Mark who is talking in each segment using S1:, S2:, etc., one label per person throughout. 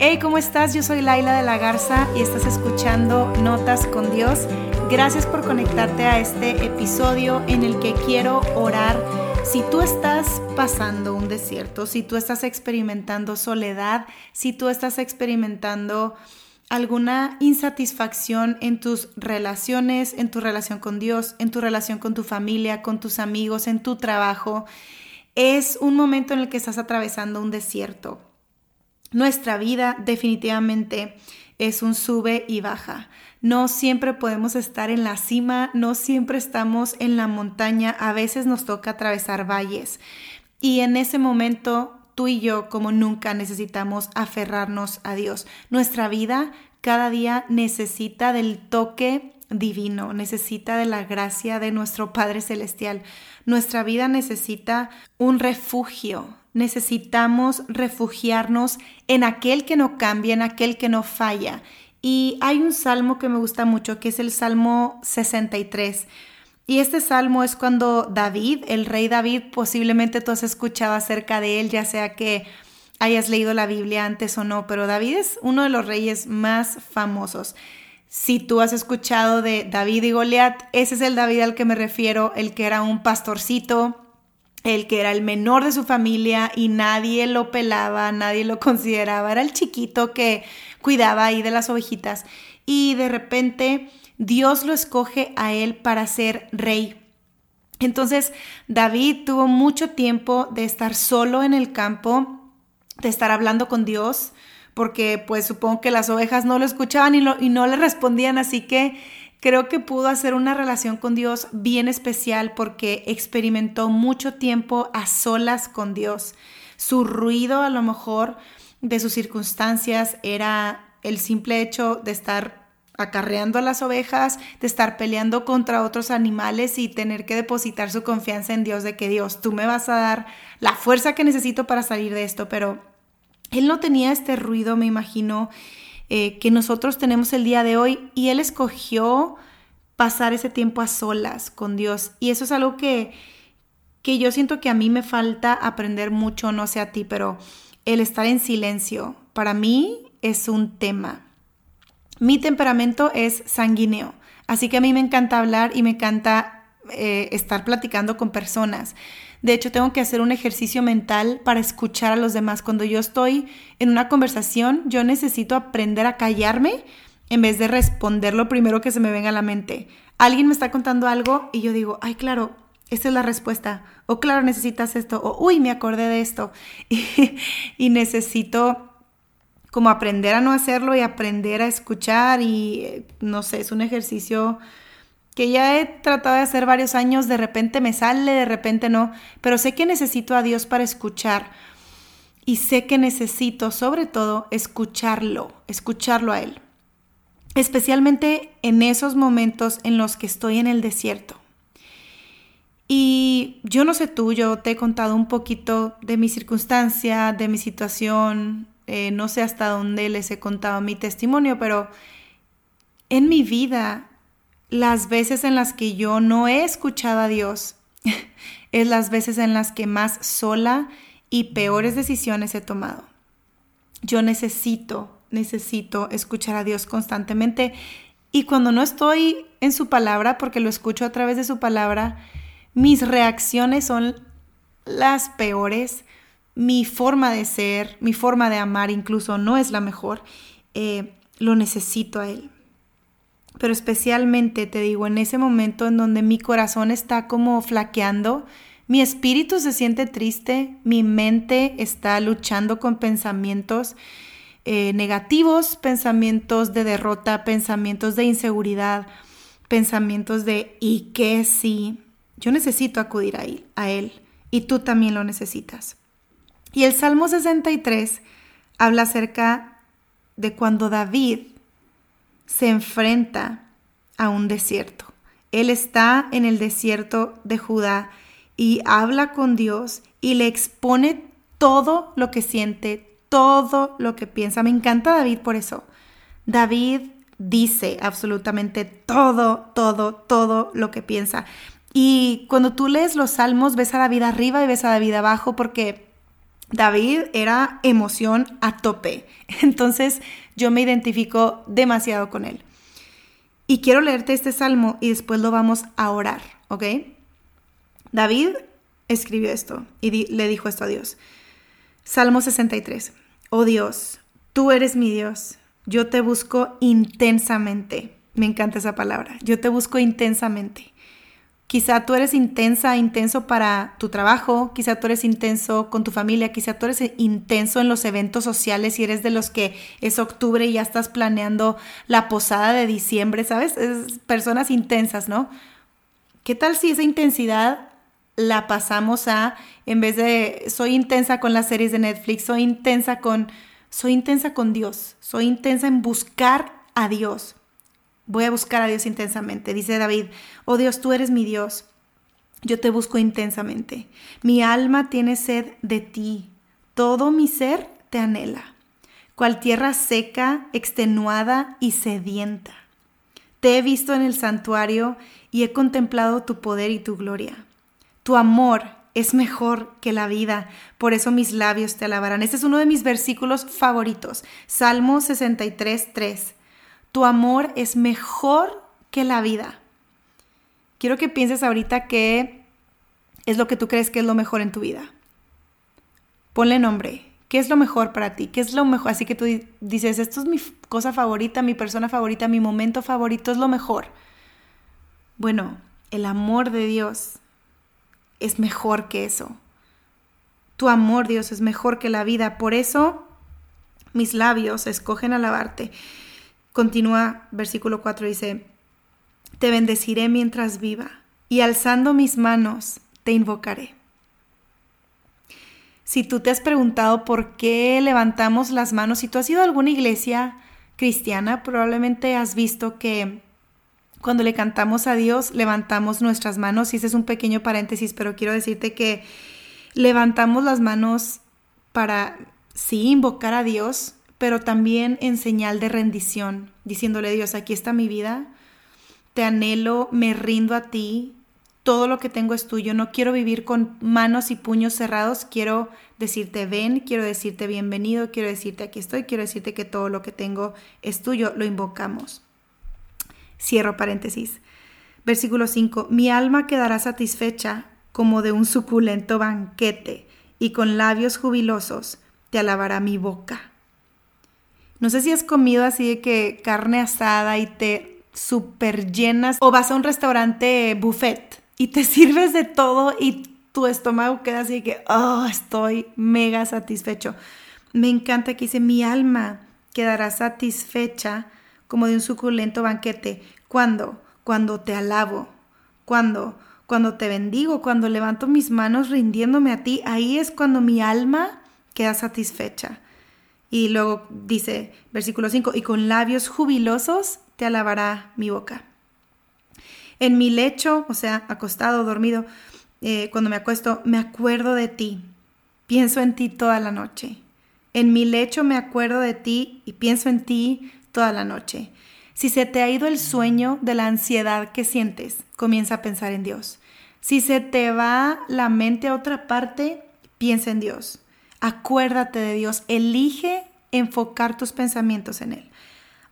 S1: Hey, ¿cómo estás? Yo soy Laila de la Garza y estás escuchando Notas con Dios. Gracias por conectarte a este episodio en el que quiero orar. Si tú estás pasando un desierto, si tú estás experimentando soledad, si tú estás experimentando alguna insatisfacción en tus relaciones, en tu relación con Dios, en tu relación con tu familia, con tus amigos, en tu trabajo, es un momento en el que estás atravesando un desierto nuestra vida definitivamente es un sube y baja. No siempre podemos estar en la cima, no siempre estamos en la montaña, a veces nos toca atravesar valles. Y en ese momento tú y yo como nunca necesitamos aferrarnos a Dios. Nuestra vida cada día necesita del toque divino, necesita de la gracia de nuestro Padre Celestial. Nuestra vida necesita un refugio, necesitamos refugiarnos en aquel que no cambia, en aquel que no falla. Y hay un salmo que me gusta mucho, que es el Salmo 63. Y este salmo es cuando David, el rey David, posiblemente tú has escuchado acerca de él, ya sea que hayas leído la Biblia antes o no, pero David es uno de los reyes más famosos. Si tú has escuchado de David y Goliat, ese es el David al que me refiero, el que era un pastorcito, el que era el menor de su familia y nadie lo pelaba, nadie lo consideraba, era el chiquito que cuidaba ahí de las ovejitas. Y de repente Dios lo escoge a él para ser rey. Entonces David tuvo mucho tiempo de estar solo en el campo, de estar hablando con Dios, porque pues supongo que las ovejas no lo escuchaban y, y no le respondían, así que creo que pudo hacer una relación con Dios bien especial porque experimentó mucho tiempo a solas con Dios. Su ruido a lo mejor de sus circunstancias era el simple hecho de estar acarreando a las ovejas, de estar peleando contra otros animales y tener que depositar su confianza en Dios de que Dios, tú me vas a dar la fuerza que necesito para salir de esto, pero él no tenía este ruido, me imagino, eh, que nosotros tenemos el día de hoy y Él escogió pasar ese tiempo a solas con Dios. Y eso es algo que, que yo siento que a mí me falta aprender mucho, no sé a ti, pero el estar en silencio para mí es un tema. Mi temperamento es sanguíneo, así que a mí me encanta hablar y me encanta eh, estar platicando con personas. De hecho, tengo que hacer un ejercicio mental para escuchar a los demás. Cuando yo estoy en una conversación, yo necesito aprender a callarme en vez de responder lo primero que se me venga a la mente. Alguien me está contando algo y yo digo, ay, claro, esta es la respuesta. O claro, necesitas esto. O uy, me acordé de esto. Y, necesito como aprender a no hacerlo y aprender a escuchar y eh, no sé, es un ejercicio que ya he tratado de hacer varios años, de repente me sale, de repente no, pero sé que necesito a Dios para escuchar y sé que necesito sobre todo escucharlo, escucharlo a Él, especialmente en esos momentos en los que estoy en el desierto. Y yo no sé tú, yo te he contado un poquito de mi circunstancia, de mi situación, eh, no sé hasta dónde les he contado mi testimonio, pero en mi vida las veces en las que yo no he escuchado a Dios es las veces en las que más sola y peores decisiones he tomado. Yo necesito, necesito escuchar a Dios constantemente. Y cuando no estoy en su palabra, porque lo escucho a través de su palabra, mis reacciones son las peores, mi forma de ser, mi forma de amar incluso no es la mejor, eh, lo necesito a Él pero especialmente te digo, en ese momento en donde mi corazón está como flaqueando, mi espíritu se siente triste, mi mente está luchando con pensamientos eh, negativos, pensamientos de derrota, pensamientos de inseguridad, pensamientos de ¿y qué si? Yo necesito acudir a él, a él y tú también lo necesitas. Y el Salmo 63 habla acerca de cuando David se enfrenta a un desierto. Él está en el desierto de Judá y habla con Dios y le expone todo lo que siente, todo lo que piensa. Me encanta David por eso. David dice absolutamente todo, todo, todo lo que piensa. Y cuando tú lees los salmos, ves a David arriba y ves a David abajo porque David era emoción a tope. Entonces yo me identifico demasiado con él. Y quiero leerte este salmo y después lo vamos a orar, ¿ok? David escribió esto y le dijo esto a Dios. Salmo 63. Oh Dios, tú eres mi Dios. Yo te busco intensamente. Me encanta esa palabra. Yo te busco intensamente. Quizá tú eres intensa, intenso para tu trabajo, quizá tú eres intenso con tu familia, quizá tú eres intenso en los eventos sociales y eres de los que es octubre y ya estás planeando la posada de diciembre, ¿sabes? Es personas intensas, ¿no? ¿Qué tal si esa intensidad la pasamos a, en vez de, soy intensa con las series de Netflix, soy intensa con, soy intensa con Dios, soy intensa en buscar a Dios. Voy a buscar a Dios intensamente. Dice David, oh Dios, tú eres mi Dios. Yo te busco intensamente. Mi alma tiene sed de ti. Todo mi ser te anhela. Cual tierra seca, extenuada y sedienta. Te he visto en el santuario y he contemplado tu poder y tu gloria. Tu amor es mejor que la vida, por eso mis labios te alabarán. Este es uno de mis versículos favoritos. Salmo 63, 3. Tu amor es mejor que la vida. Quiero que pienses ahorita qué es lo que tú crees que es lo mejor en tu vida. Ponle nombre. ¿Qué es lo mejor para ti? ¿Qué es lo mejor? Así que tú dices, esto es mi cosa favorita, mi persona favorita, mi momento favorito, es lo mejor. Bueno, el amor de Dios es mejor que eso. Tu amor, Dios, es mejor que la vida. Por eso mis labios escogen alabarte. Continúa versículo 4, dice, Te bendeciré mientras viva, y alzando mis manos, te invocaré. Si tú te has preguntado por qué levantamos las manos, si tú has ido a alguna iglesia cristiana, probablemente has visto que cuando le cantamos a Dios, levantamos nuestras manos. Y ese es un pequeño paréntesis, pero quiero decirte que levantamos las manos para, sí, invocar a Dios, pero también en señal de rendición, diciéndole Dios, aquí está mi vida, te anhelo, me rindo a ti, todo lo que tengo es tuyo, no quiero vivir con manos y puños cerrados, quiero decirte ven, quiero decirte bienvenido, quiero decirte aquí estoy, quiero decirte que todo lo que tengo es tuyo, lo invocamos. Cierro paréntesis. Versículo 5, mi alma quedará satisfecha como de un suculento banquete, y con labios jubilosos te alabará mi boca. No sé si has comido así de que carne asada y te super llenas o vas a un restaurante buffet y te sirves de todo y tu estómago queda así de que, oh, estoy mega satisfecho. Me encanta que dice, mi alma quedará satisfecha como de un suculento banquete. ¿Cuándo? Cuando te alabo. ¿Cuándo? Cuando te bendigo, cuando levanto mis manos rindiéndome a ti, ahí es cuando mi alma queda satisfecha. Y luego dice, versículo 5, y con labios jubilosos te alabará mi boca. En mi lecho, o sea, acostado, dormido, eh, cuando me acuesto, me acuerdo de ti. Pienso en ti toda la noche. En mi lecho me acuerdo de ti y pienso en ti toda la noche. Si se te ha ido el sueño de la ansiedad que sientes, comienza a pensar en Dios. Si se te va la mente a otra parte, piensa en Dios. Acuérdate de Dios, elige enfocar tus pensamientos en Él.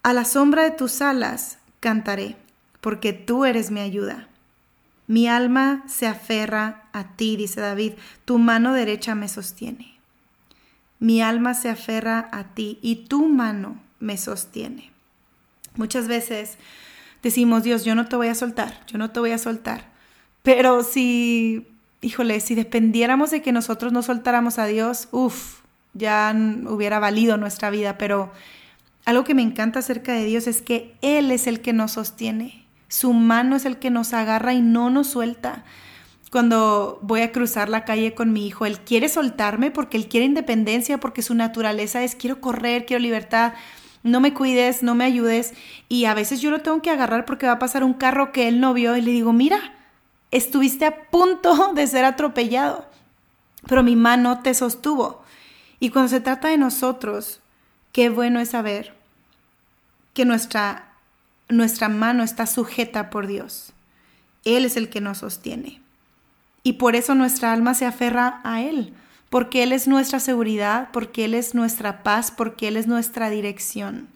S1: A la sombra de tus alas cantaré, porque tú eres mi ayuda. Mi alma se aferra a ti, dice David, tu mano derecha me sostiene. Mi alma se aferra a ti y tu mano me sostiene. Muchas veces decimos, Dios, yo no te voy a soltar, yo no te voy a soltar. Pero si híjole, si dependiéramos de que nosotros no soltáramos a Dios, uff, ya hubiera valido nuestra vida, pero algo que me encanta acerca de Dios es que Él es el que nos sostiene, su mano es el que nos agarra y no nos suelta. Cuando voy a cruzar la calle con mi hijo, Él quiere soltarme porque Él quiere independencia, porque su naturaleza es quiero correr, quiero libertad, no me cuides, no me ayudes. Y a veces yo lo tengo que agarrar porque va a pasar un carro que Él no vio y le digo, mira, estuviste a punto de ser atropellado, pero mi mano te sostuvo. Y cuando se trata de nosotros, qué bueno es saber que nuestra, nuestra mano está sujeta por Dios. Él es el que nos sostiene. Y por eso nuestra alma se aferra a Él, porque Él es nuestra seguridad, porque Él es nuestra paz, porque Él es nuestra dirección.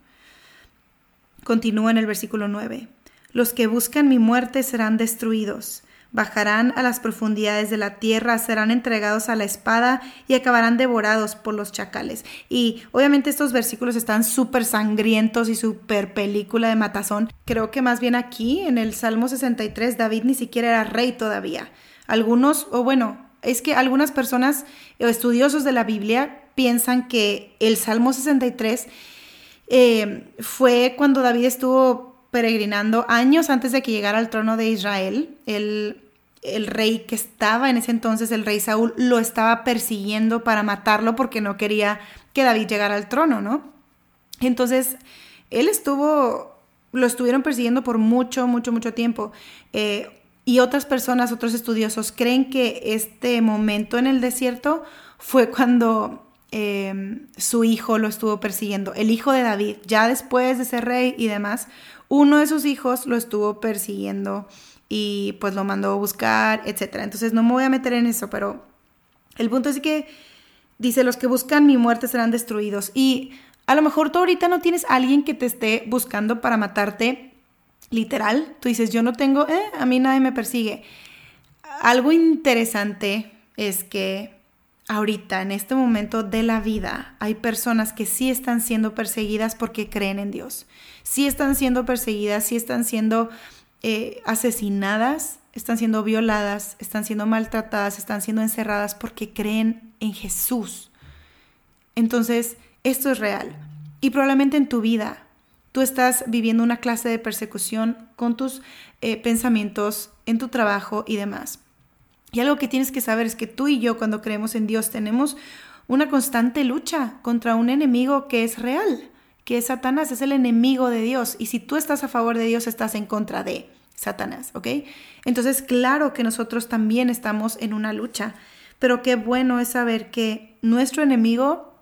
S1: Continúa en el versículo 9. Los que buscan mi muerte serán destruidos. Bajarán a las profundidades de la tierra, serán entregados a la espada y acabarán devorados por los chacales. Y obviamente estos versículos están súper sangrientos y súper película de matazón. Creo que más bien aquí, en el Salmo 63, David ni siquiera era rey todavía. Algunos, o bueno, es que algunas personas o estudiosos de la Biblia piensan que el Salmo 63 eh, fue cuando David estuvo peregrinando años antes de que llegara al trono de Israel. El, el rey que estaba en ese entonces, el rey Saúl, lo estaba persiguiendo para matarlo porque no quería que David llegara al trono, ¿no? Entonces, él estuvo, lo estuvieron persiguiendo por mucho, mucho, mucho tiempo. Eh, y otras personas, otros estudiosos, creen que este momento en el desierto fue cuando eh, su hijo lo estuvo persiguiendo, el hijo de David, ya después de ser rey y demás, uno de sus hijos lo estuvo persiguiendo y pues lo mandó a buscar, etc. Entonces no me voy a meter en eso, pero el punto es que dice, los que buscan mi muerte serán destruidos. Y a lo mejor tú ahorita no tienes a alguien que te esté buscando para matarte, literal. Tú dices, yo no tengo, eh, a mí nadie me persigue. Algo interesante es que ahorita, en este momento de la vida, hay personas que sí están siendo perseguidas porque creen en Dios. Sí están siendo perseguidas, sí están siendo eh, asesinadas, están siendo violadas, están siendo maltratadas, están siendo encerradas porque creen en Jesús. Entonces, esto es real. Y probablemente en tu vida tú estás viviendo una clase de persecución con tus eh, pensamientos, en tu trabajo y demás. Y algo que tienes que saber es que tú y yo cuando creemos en Dios tenemos una constante lucha contra un enemigo que es real, que es Satanás, es el enemigo de Dios. Y si tú estás a favor de Dios, estás en contra de Satanás, ¿ok? Entonces, claro que nosotros también estamos en una lucha, pero qué bueno es saber que nuestro enemigo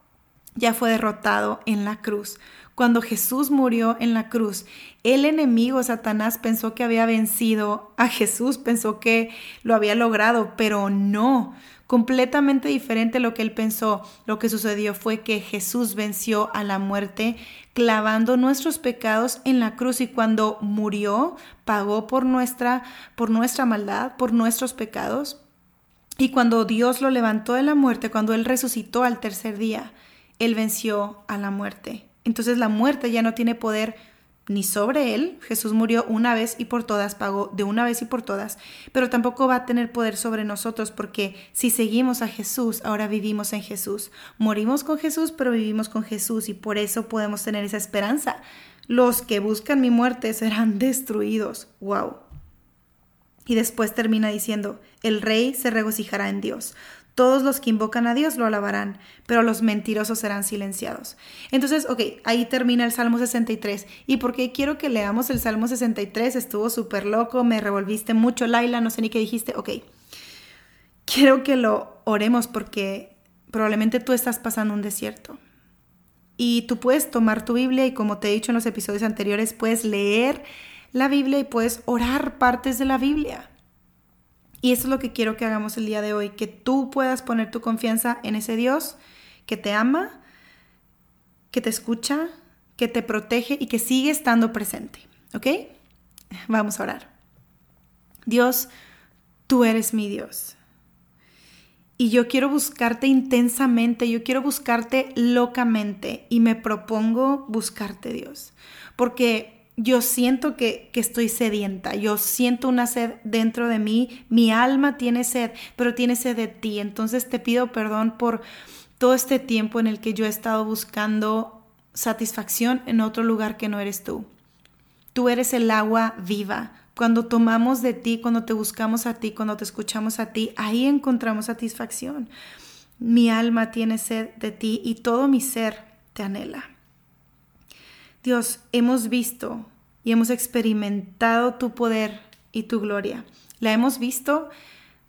S1: ya fue derrotado en la cruz. Cuando Jesús murió en la cruz, el enemigo Satanás pensó que había vencido a Jesús, pensó que lo había logrado, pero no. Completamente diferente lo que él pensó. Lo que sucedió fue que Jesús venció a la muerte clavando nuestros pecados en la cruz y cuando murió pagó por nuestra por nuestra maldad, por nuestros pecados. Y cuando Dios lo levantó de la muerte, cuando él resucitó al tercer día, él venció a la muerte. Entonces la muerte ya no tiene poder ni sobre él. Jesús murió una vez y por todas, pagó de una vez y por todas, pero tampoco va a tener poder sobre nosotros porque si seguimos a Jesús, ahora vivimos en Jesús. Morimos con Jesús, pero vivimos con Jesús y por eso podemos tener esa esperanza. Los que buscan mi muerte serán destruidos. ¡Wow! Y después termina diciendo, el rey se regocijará en Dios. Todos los que invocan a Dios lo alabarán, pero los mentirosos serán silenciados. Entonces, ok, ahí termina el Salmo 63. ¿Y por qué quiero que leamos el Salmo 63? Estuvo súper loco, me revolviste mucho, Laila, no sé ni qué dijiste. Ok, quiero que lo oremos porque probablemente tú estás pasando un desierto. Y tú puedes tomar tu Biblia y como te he dicho en los episodios anteriores, puedes leer la Biblia y puedes orar partes de la Biblia. Y eso es lo que quiero que hagamos el día de hoy, que tú puedas poner tu confianza en ese Dios que te ama, que te escucha, que te protege y que sigue estando presente. ¿Ok? Vamos a orar. Dios, tú eres mi Dios. Y yo quiero buscarte intensamente, yo quiero buscarte locamente y me propongo buscarte, Dios. Porque yo siento que, estoy sedienta, yo siento una sed dentro de mí, mi alma tiene sed, pero tiene sed de ti. Entonces te pido perdón por todo este tiempo en el que yo he estado buscando satisfacción en otro lugar que no eres tú. Tú eres el agua viva. Cuando tomamos de ti, cuando te buscamos a ti, cuando te escuchamos a ti, ahí encontramos satisfacción. Mi alma tiene sed de ti y todo mi ser te anhela. Dios, hemos visto y hemos experimentado tu poder y tu gloria. La hemos visto,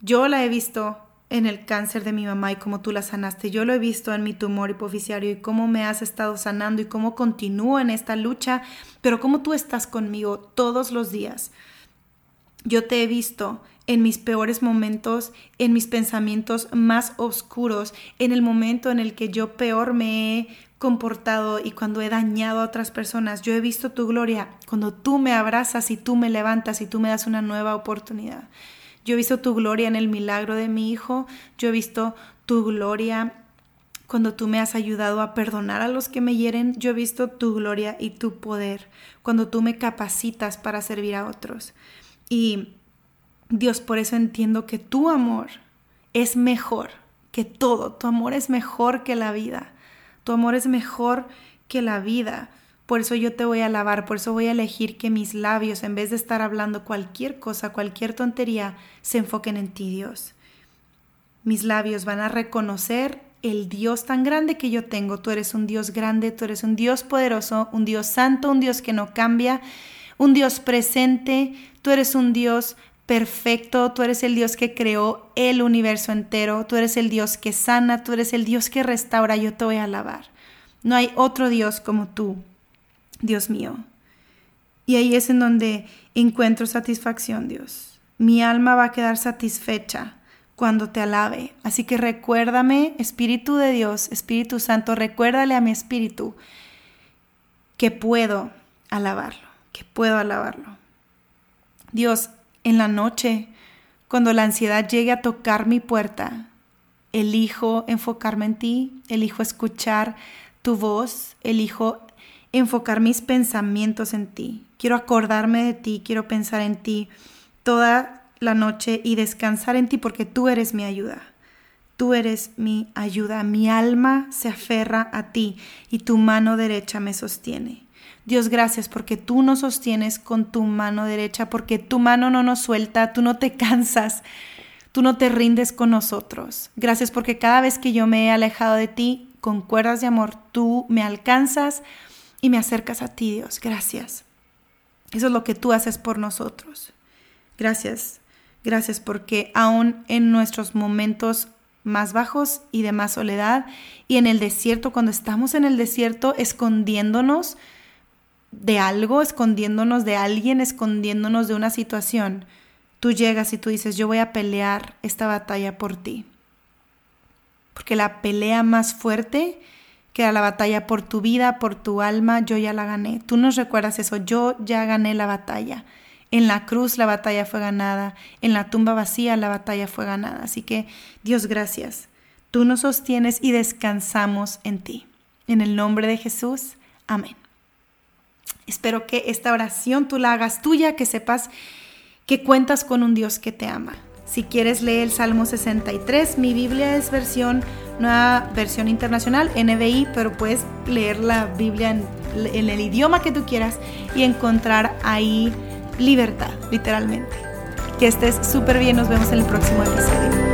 S1: yo la he visto en el cáncer de mi mamá y cómo tú la sanaste. Yo lo he visto en mi tumor hipoficiario y cómo me has estado sanando y cómo continúo en esta lucha, pero cómo tú estás conmigo todos los días. Yo te he visto en mis peores momentos, en mis pensamientos más oscuros, en el momento en el que yo peor me he comportado y cuando he dañado a otras personas. Yo he visto tu gloria cuando tú me abrazas y tú me levantas y tú me das una nueva oportunidad. Yo he visto tu gloria en el milagro de mi hijo. Yo he visto tu gloria cuando tú me has ayudado a perdonar a los que me hieren, yo he visto tu gloria y tu poder, cuando tú me capacitas para servir a otros. Y Dios, por eso entiendo que tu amor es mejor que todo, tu amor es mejor que la vida, tu amor es mejor que la vida. Por eso yo te voy a alabar, por eso voy a elegir que mis labios, en vez de estar hablando cualquier cosa, cualquier tontería, se enfoquen en ti, Dios. Mis labios van a reconocer el Dios tan grande que yo tengo. Tú eres un Dios grande, tú eres un Dios poderoso, un Dios santo, un Dios que no cambia, un Dios presente, tú eres un Dios perfecto, tú eres el Dios que creó el universo entero, tú eres el Dios que sana, tú eres el Dios que restaura, yo te voy a alabar. No hay otro Dios como tú, Dios mío. Y ahí es en donde encuentro satisfacción, Dios. Mi alma va a quedar satisfecha cuando te alabe. Así que recuérdame, Espíritu de Dios, Espíritu Santo, recuérdale a mi espíritu que puedo alabarlo, que puedo alabarlo. Dios, en la noche, cuando la ansiedad llegue a tocar mi puerta, elijo enfocarme en ti, elijo escuchar tu voz, elijo enfocar mis pensamientos en ti. Quiero acordarme de ti, quiero pensar en ti toda la noche y descansar en ti porque tú eres mi ayuda. Tú eres mi ayuda. Mi alma se aferra a ti y tu mano derecha me sostiene. Dios, gracias porque tú nos sostienes con tu mano derecha, porque tu mano no nos suelta, tú no te cansas, tú no te rindes con nosotros. Gracias porque cada vez que yo me he alejado de ti, con cuerdas de amor, tú me alcanzas y me acercas a ti, Dios. Gracias. Eso es lo que tú haces por nosotros. Gracias Gracias porque aún en nuestros momentos más bajos y de más soledad y en el desierto, cuando estamos en el desierto escondiéndonos de algo, escondiéndonos de alguien, escondiéndonos de una situación, tú llegas y tú dices, yo voy a pelear esta batalla por ti. Porque la pelea más fuerte que era la batalla por tu vida, por tu alma, yo ya la gané. Tú nos recuerdas eso, yo ya gané la batalla. En la cruz la batalla fue ganada, en la tumba vacía la batalla fue ganada. Así que Dios gracias, tú nos sostienes y descansamos en ti. En el nombre de Jesús, amén. Espero que esta oración tú la hagas tuya, que sepas que cuentas con un Dios que te ama. Si quieres leer el Salmo 63, mi Biblia es versión, nueva versión internacional, NBI, pero puedes leer la Biblia en, en el idioma que tú quieras y encontrar ahí libertad, literalmente. Que estés súper bien, nos vemos en el próximo episodio.